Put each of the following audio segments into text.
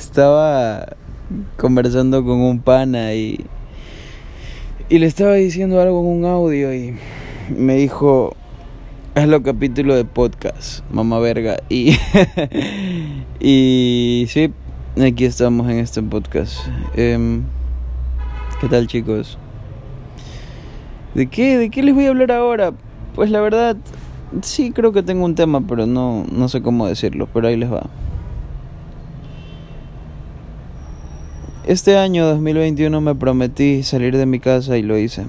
estaba conversando con un pana y, y le estaba diciendo algo en un audio y me dijo, hazlo capítulo de podcast, mamá verga. Y, y sí, aquí estamos en este podcast. Em, ¿Qué tal chicos? ¿De qué? ¿De qué les voy a hablar ahora? Pues la verdad, sí creo que tengo un tema, pero no, no sé cómo decirlo, pero ahí les va. Este año 2021 me prometí salir de mi casa y lo hice.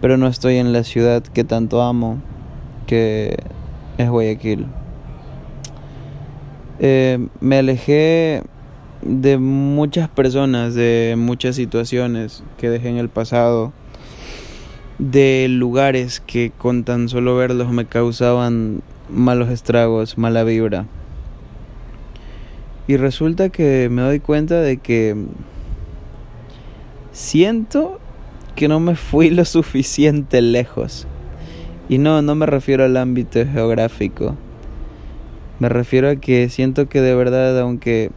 Pero no estoy en la ciudad que tanto amo, que es Guayaquil. Eh, me alejé de muchas personas, de muchas situaciones que dejé en el pasado, de lugares que con tan solo verlos me causaban malos estragos, mala vibra. Y resulta que me doy cuenta de que siento que no me fui lo suficiente lejos. Y no, no me refiero al ámbito geográfico. Me refiero a que siento que de verdad, aunque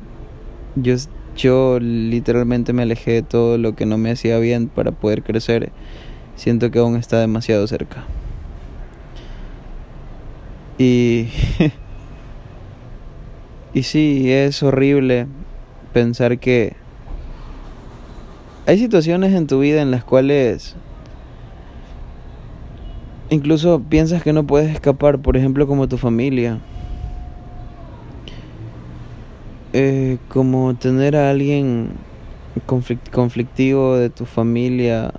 yo, yo literalmente me alejé de todo lo que no me hacía bien para poder crecer, siento que aún está demasiado cerca. Y Y sí, es horrible pensar que hay situaciones en tu vida en las cuales incluso piensas que no puedes escapar, por ejemplo como tu familia. Eh, como tener a alguien conflictivo de tu familia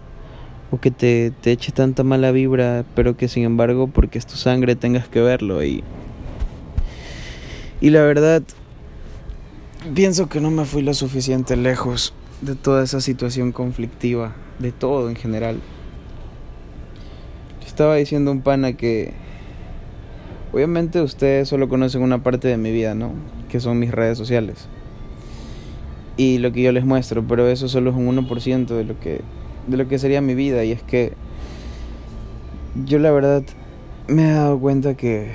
o que te, te eche tanta mala vibra, pero que sin embargo porque es tu sangre tengas que verlo y y la verdad, pienso que no me fui lo suficiente lejos de toda esa situación conflictiva, de todo en general. Estaba diciendo un pana que obviamente ustedes solo conocen una parte de mi vida, ¿no? Que son mis redes sociales. Y lo que yo les muestro, pero eso solo es un 1% de lo que de lo que sería mi vida y es que yo la verdad me he dado cuenta que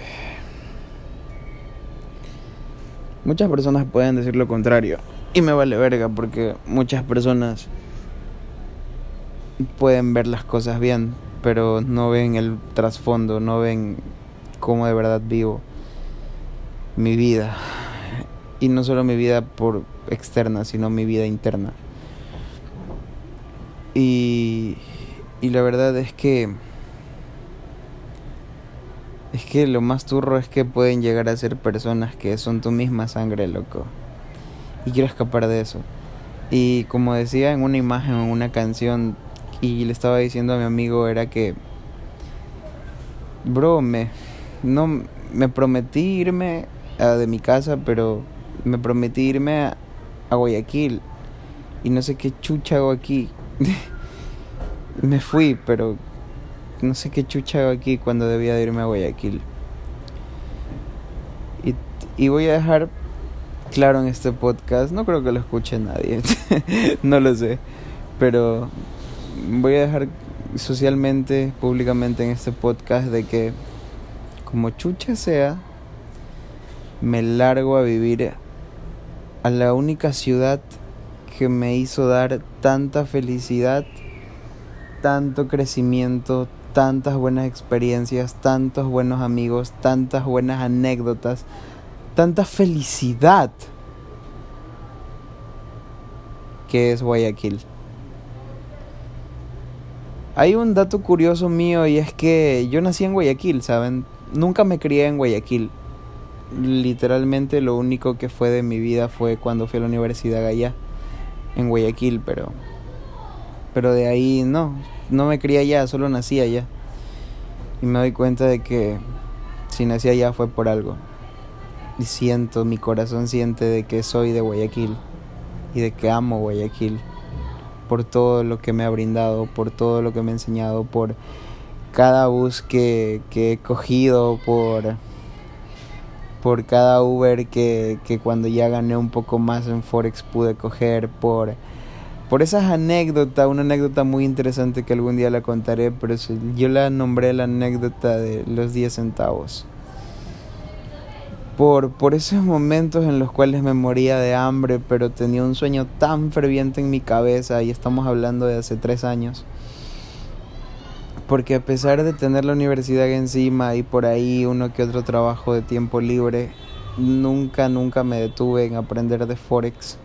Muchas personas pueden decir lo contrario. Y me vale verga porque muchas personas pueden ver las cosas bien, pero no ven el trasfondo, no ven cómo de verdad vivo mi vida. Y no solo mi vida por externa, sino mi vida interna. Y, y la verdad es que es que lo más turro es que pueden llegar a ser personas que son tu misma sangre, loco. Y quiero escapar de eso. Y como decía en una imagen en una canción, y le estaba diciendo a mi amigo, era que, bro, me, no, me prometí irme de mi casa, pero me prometí irme a, a Guayaquil. Y no sé qué chucha hago aquí. me fui, pero no sé qué chucha hago aquí cuando debía de irme a Guayaquil. Y, y voy a dejar claro en este podcast, no creo que lo escuche nadie, no lo sé, pero voy a dejar socialmente, públicamente en este podcast de que como chucha sea, me largo a vivir a la única ciudad que me hizo dar tanta felicidad, tanto crecimiento, tantas buenas experiencias, tantos buenos amigos, tantas buenas anécdotas, tanta felicidad que es Guayaquil. Hay un dato curioso mío y es que yo nací en Guayaquil, ¿saben? Nunca me crié en Guayaquil. Literalmente lo único que fue de mi vida fue cuando fui a la universidad allá, en Guayaquil, pero pero de ahí no, no me crié allá, solo nací allá. Y me doy cuenta de que si nací allá fue por algo. Y siento, mi corazón siente de que soy de Guayaquil y de que amo Guayaquil por todo lo que me ha brindado, por todo lo que me ha enseñado, por cada bus que, que he cogido, por, por cada Uber que, que cuando ya gané un poco más en Forex pude coger, por por esas anécdotas, una anécdota muy interesante que algún día la contaré, pero yo la nombré la anécdota de los 10 centavos. por, por esos momentos en los cuales me moría de hambre, pero tenía un sueño tan ferviente en mi cabeza, y estamos hablando de hace tres años. Porque a pesar de tener la universidad encima y por ahí uno que otro trabajo de tiempo libre, nunca, nunca me detuve en aprender de Forex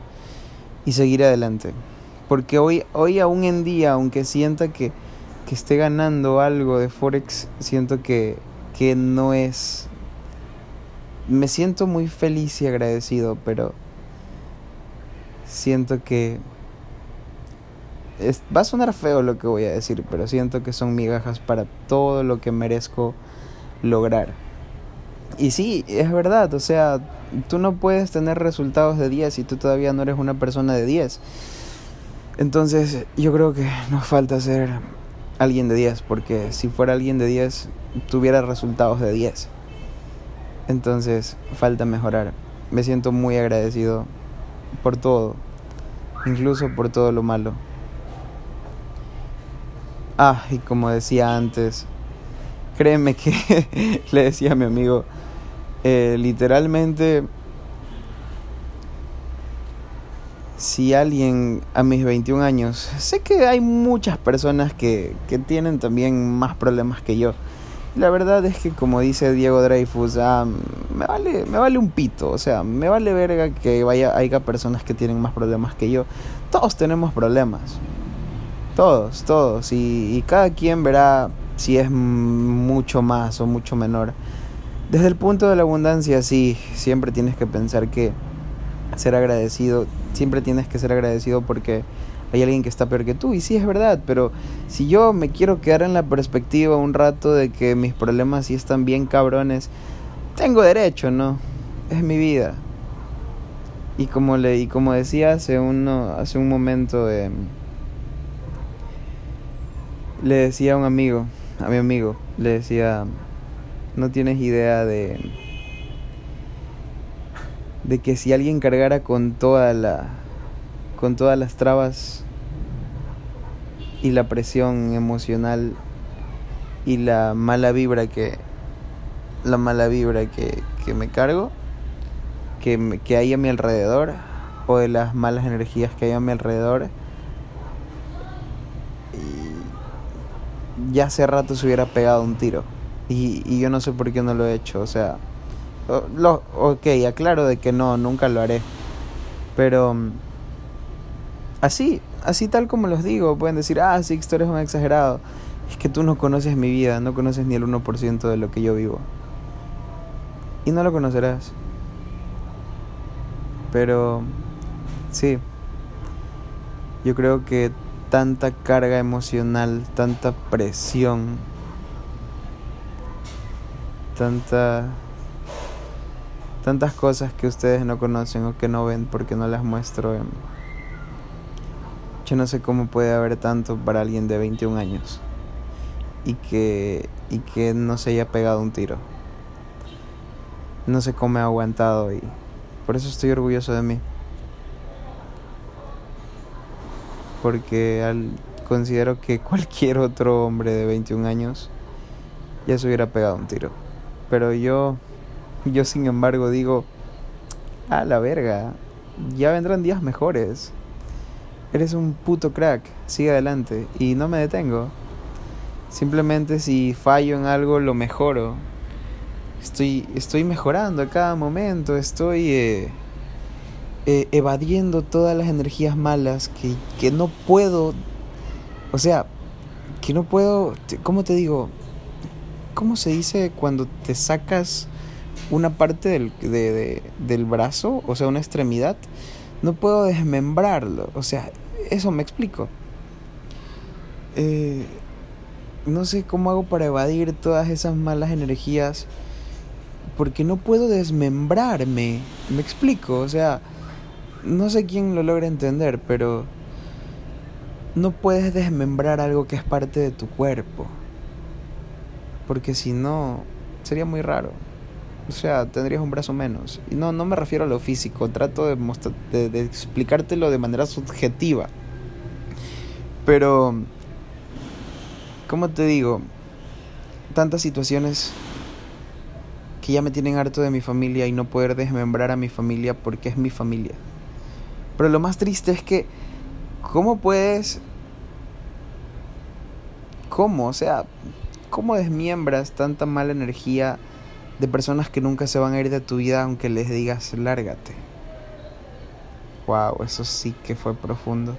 y seguir adelante. Porque hoy, hoy aún en día, aunque sienta que, que esté ganando algo de Forex, siento que, que no es me siento muy feliz y agradecido, pero siento que va a sonar feo lo que voy a decir, pero siento que son migajas para todo lo que merezco lograr. Y sí, es verdad, o sea, tú no puedes tener resultados de 10 si tú todavía no eres una persona de 10. Entonces, yo creo que nos falta ser alguien de 10, porque si fuera alguien de 10, tuviera resultados de 10. Entonces, falta mejorar. Me siento muy agradecido por todo, incluso por todo lo malo. Ah, y como decía antes, créeme que le decía a mi amigo, eh, literalmente, si alguien a mis 21 años, sé que hay muchas personas que, que tienen también más problemas que yo la verdad es que como dice Diego Dreyfus, ah, me vale, me vale un pito, o sea, me vale verga que vaya, haya personas que tienen más problemas que yo. Todos tenemos problemas. Todos, todos. Y, y cada quien verá si es mucho más o mucho menor. Desde el punto de la abundancia, sí, siempre tienes que pensar que ser agradecido, siempre tienes que ser agradecido porque hay alguien que está peor que tú. Y sí es verdad, pero si yo me quiero quedar en la perspectiva un rato de que mis problemas sí están bien cabrones, tengo derecho, ¿no? Es mi vida. Y como le y como decía hace uno hace un momento eh, le decía a un amigo, a mi amigo, le decía, no tienes idea de de que si alguien cargara con toda la con todas las trabas y la presión emocional y la mala vibra que la mala vibra que, que me cargo que, que hay a mi alrededor o de las malas energías que hay a mi alrededor y ya hace rato se hubiera pegado un tiro. Y, y yo no sé por qué no lo he hecho o sea lo, ok aclaro de que no nunca lo haré pero Así, así tal como los digo, pueden decir, ah, sí, tú eres un exagerado. Es que tú no conoces mi vida, no conoces ni el 1% de lo que yo vivo. Y no lo conocerás. Pero, sí, yo creo que tanta carga emocional, tanta presión, tanta tantas cosas que ustedes no conocen o que no ven porque no las muestro yo no sé cómo puede haber tanto para alguien de 21 años y que, y que no se haya pegado un tiro. No sé cómo he aguantado y por eso estoy orgulloso de mí. Porque al, considero que cualquier otro hombre de 21 años ya se hubiera pegado un tiro. Pero yo, yo sin embargo digo, a la verga, ya vendrán días mejores. Eres un puto crack, sigue adelante y no me detengo. Simplemente si fallo en algo lo mejoro. Estoy, estoy mejorando a cada momento, estoy eh, eh, evadiendo todas las energías malas que, que no puedo, o sea, que no puedo, ¿cómo te digo? ¿Cómo se dice cuando te sacas una parte del, de, del brazo, o sea, una extremidad? No puedo desmembrarlo, o sea, eso me explico. Eh, no sé cómo hago para evadir todas esas malas energías. Porque no puedo desmembrarme. Me explico. O sea, no sé quién lo logra entender, pero no puedes desmembrar algo que es parte de tu cuerpo. Porque si no, sería muy raro. O sea, tendrías un brazo menos. No, no me refiero a lo físico, trato de, de, de explicártelo de manera subjetiva. Pero, ¿cómo te digo? Tantas situaciones que ya me tienen harto de mi familia y no poder desmembrar a mi familia porque es mi familia. Pero lo más triste es que, ¿cómo puedes... ¿Cómo? O sea, ¿cómo desmiembras tanta mala energía de personas que nunca se van a ir de tu vida aunque les digas lárgate? Wow, eso sí que fue profundo.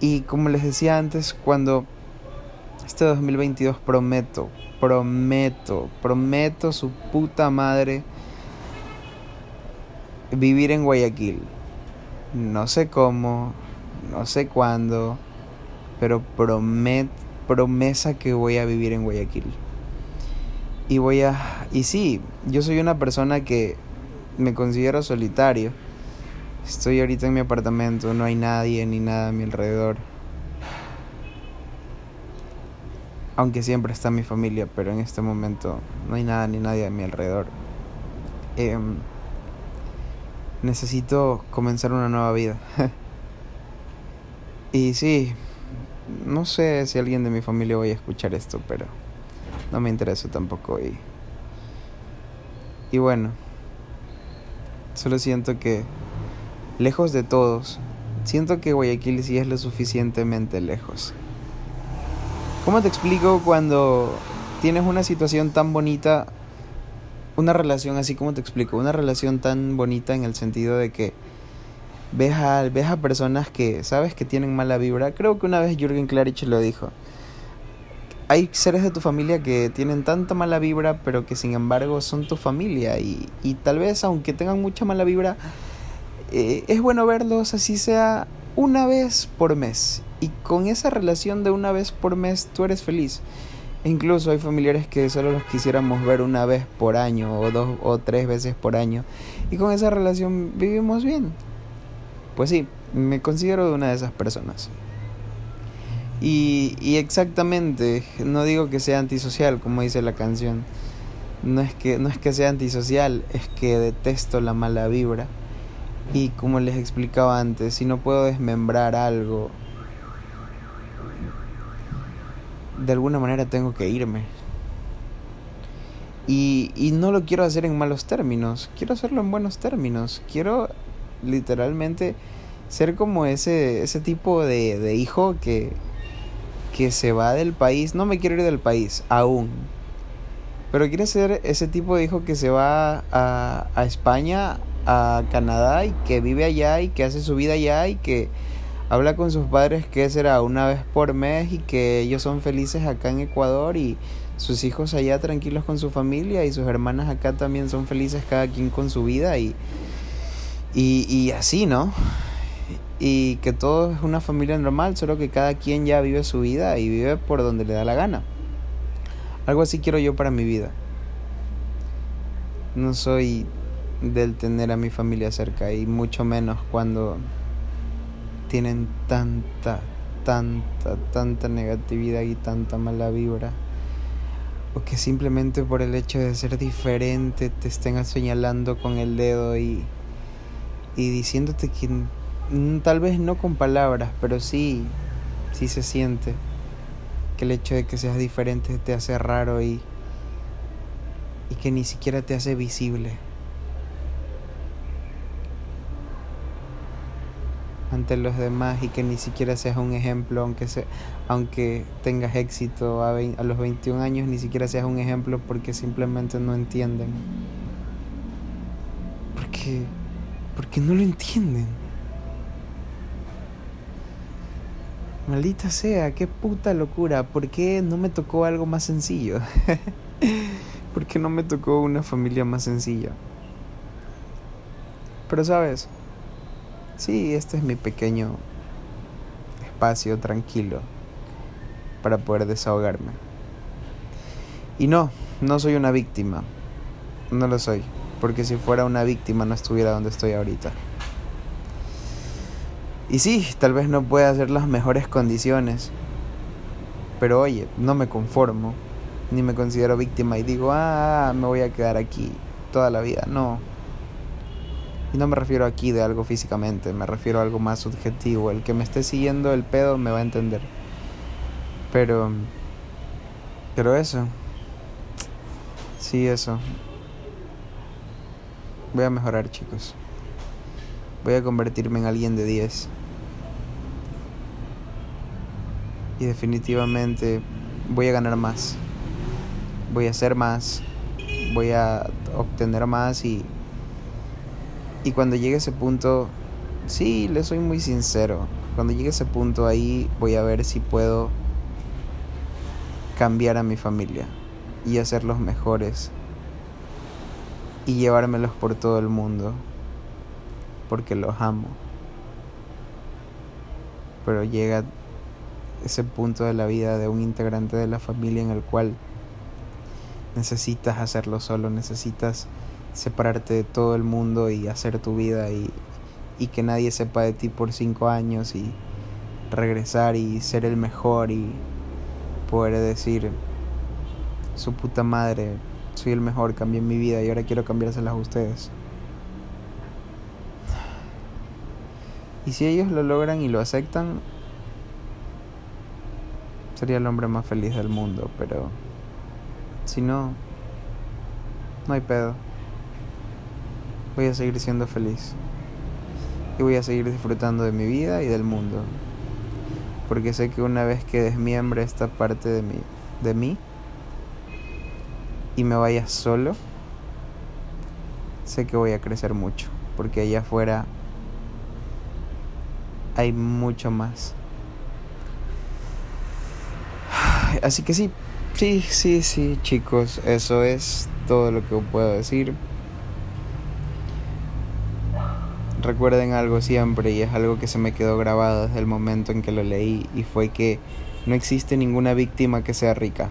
Y como les decía antes, cuando este 2022 prometo, prometo, prometo su puta madre vivir en Guayaquil. No sé cómo, no sé cuándo, pero promet, promesa que voy a vivir en Guayaquil. Y voy a... Y sí, yo soy una persona que me considero solitario. Estoy ahorita en mi apartamento, no hay nadie ni nada a mi alrededor. aunque siempre está mi familia, pero en este momento no hay nada ni nadie a mi alrededor. Em, necesito comenzar una nueva vida. y sí, no sé si alguien de mi familia vaya a escuchar esto, pero no me interesa tampoco. Y, y bueno, solo siento que, lejos de todos, siento que Guayaquil sí es lo suficientemente lejos. ¿Cómo te explico cuando tienes una situación tan bonita, una relación así como te explico, una relación tan bonita en el sentido de que ves a, ves a personas que sabes que tienen mala vibra? Creo que una vez Jürgen Klarich lo dijo. Hay seres de tu familia que tienen tanta mala vibra, pero que sin embargo son tu familia y, y tal vez aunque tengan mucha mala vibra, eh, es bueno verlos así sea una vez por mes y con esa relación de una vez por mes tú eres feliz. E incluso hay familiares que solo los quisiéramos ver una vez por año o dos o tres veces por año y con esa relación vivimos bien. Pues sí, me considero de una de esas personas. Y, exactamente, no digo que sea antisocial como dice la canción. No es que no es que sea antisocial, es que detesto la mala vibra. Y como les explicaba antes, si no puedo desmembrar algo de alguna manera tengo que irme. Y, y no lo quiero hacer en malos términos, quiero hacerlo en buenos términos. Quiero literalmente ser como ese, ese tipo de, de hijo que, que se va del país. No me quiero ir del país, aún. Pero quiero ser ese tipo de hijo que se va a, a España, a Canadá y que vive allá y que hace su vida allá y que habla con sus padres que será una vez por mes y que ellos son felices acá en Ecuador y sus hijos allá tranquilos con su familia y sus hermanas acá también son felices cada quien con su vida y, y, y así, ¿no? Y que todo es una familia normal, solo que cada quien ya vive su vida y vive por donde le da la gana. Algo así quiero yo para mi vida. No soy del tener a mi familia cerca y mucho menos cuando tienen tanta, tanta, tanta negatividad y tanta mala vibra. O que simplemente por el hecho de ser diferente te estén señalando con el dedo y, y diciéndote que tal vez no con palabras, pero sí, sí se siente que el hecho de que seas diferente te hace raro y, y que ni siquiera te hace visible. ante los demás y que ni siquiera seas un ejemplo, aunque, se, aunque tengas éxito a, a los 21 años, ni siquiera seas un ejemplo porque simplemente no entienden. Porque, porque no lo entienden. Maldita sea, qué puta locura. ¿Por qué no me tocó algo más sencillo? ¿Por qué no me tocó una familia más sencilla? Pero sabes, Sí, este es mi pequeño espacio tranquilo para poder desahogarme. Y no, no soy una víctima. No lo soy. Porque si fuera una víctima no estuviera donde estoy ahorita. Y sí, tal vez no pueda hacer las mejores condiciones. Pero oye, no me conformo. Ni me considero víctima y digo, ah, me voy a quedar aquí toda la vida. No, y no me refiero aquí de algo físicamente, me refiero a algo más subjetivo. El que me esté siguiendo el pedo me va a entender. Pero... Pero eso. Sí, eso. Voy a mejorar, chicos. Voy a convertirme en alguien de 10. Y definitivamente voy a ganar más. Voy a hacer más. Voy a obtener más y y cuando llegue ese punto, sí, le soy muy sincero. Cuando llegue ese punto ahí voy a ver si puedo cambiar a mi familia y hacerlos mejores y llevármelos por todo el mundo porque los amo. Pero llega ese punto de la vida de un integrante de la familia en el cual necesitas hacerlo solo, necesitas separarte de todo el mundo y hacer tu vida y, y que nadie sepa de ti por cinco años y regresar y ser el mejor y poder decir su puta madre, soy el mejor, cambié mi vida y ahora quiero cambiárselas a ustedes. Y si ellos lo logran y lo aceptan, sería el hombre más feliz del mundo, pero si no, no hay pedo voy a seguir siendo feliz. Y voy a seguir disfrutando de mi vida y del mundo. Porque sé que una vez que desmiembre esta parte de mí, de mí y me vaya solo, sé que voy a crecer mucho. Porque allá afuera hay mucho más. Así que sí, sí, sí, sí, chicos, eso es todo lo que puedo decir. recuerden algo siempre y es algo que se me quedó grabado desde el momento en que lo leí y fue que no existe ninguna víctima que sea rica.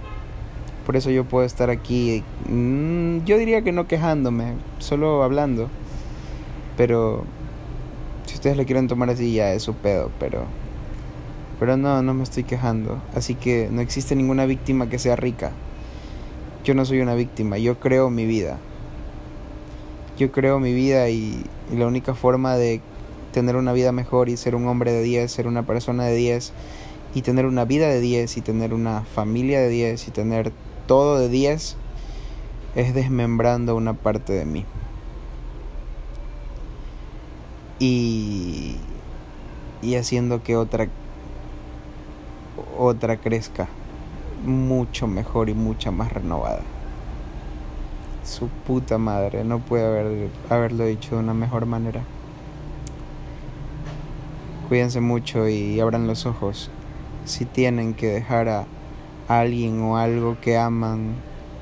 Por eso yo puedo estar aquí, mm, yo diría que no quejándome, solo hablando. Pero ustedes lo quieren tomar así ya es su pedo, pero pero no, no me estoy quejando. Así que no existe ninguna víctima que sea rica. Yo no soy una víctima, yo creo mi vida yo creo mi vida y, la única forma de tener una vida mejor y ser un hombre de 10, ser una persona de 10 y tener una vida de 10 y tener una familia de 10 y tener todo de 10 es desmembrando una parte de mí. Y, y haciendo que otra otra crezca mucho mejor y mucha más renovada. Su puta madre, no puede haber, haberlo dicho de una mejor manera. Cuídense mucho y abran los ojos. Si tienen que dejar a, alguien o algo que aman,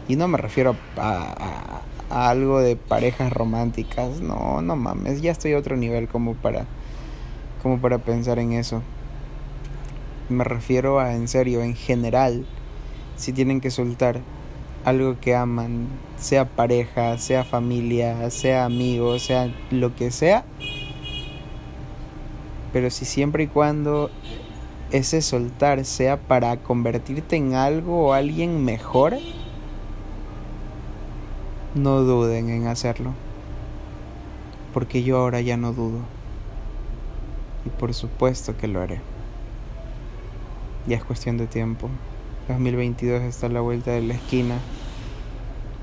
y no me refiero a, a, algo de parejas románticas, no, no mames, ya estoy a otro nivel como para, como para pensar en eso. Me refiero a, en serio, en general, si tienen que soltar algo que aman, sea pareja, sea familia, sea amigo, sea lo que sea. Pero si siempre y cuando ese soltar sea para convertirte en algo o alguien mejor, no duden en hacerlo. Porque yo ahora ya no dudo. Y por supuesto que lo haré. Ya es cuestión de tiempo. 2022 está a la vuelta de la esquina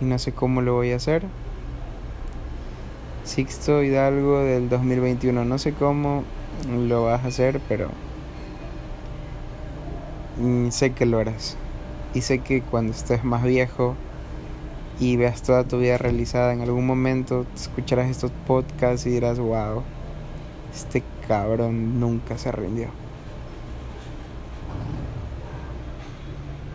y no sé cómo lo voy a hacer. Sixto Hidalgo del 2021, no sé cómo lo vas a hacer, pero sé que lo harás. Y sé que cuando estés más viejo y veas toda tu vida realizada, en algún momento escucharás estos podcasts y dirás, wow, este cabrón nunca se rindió.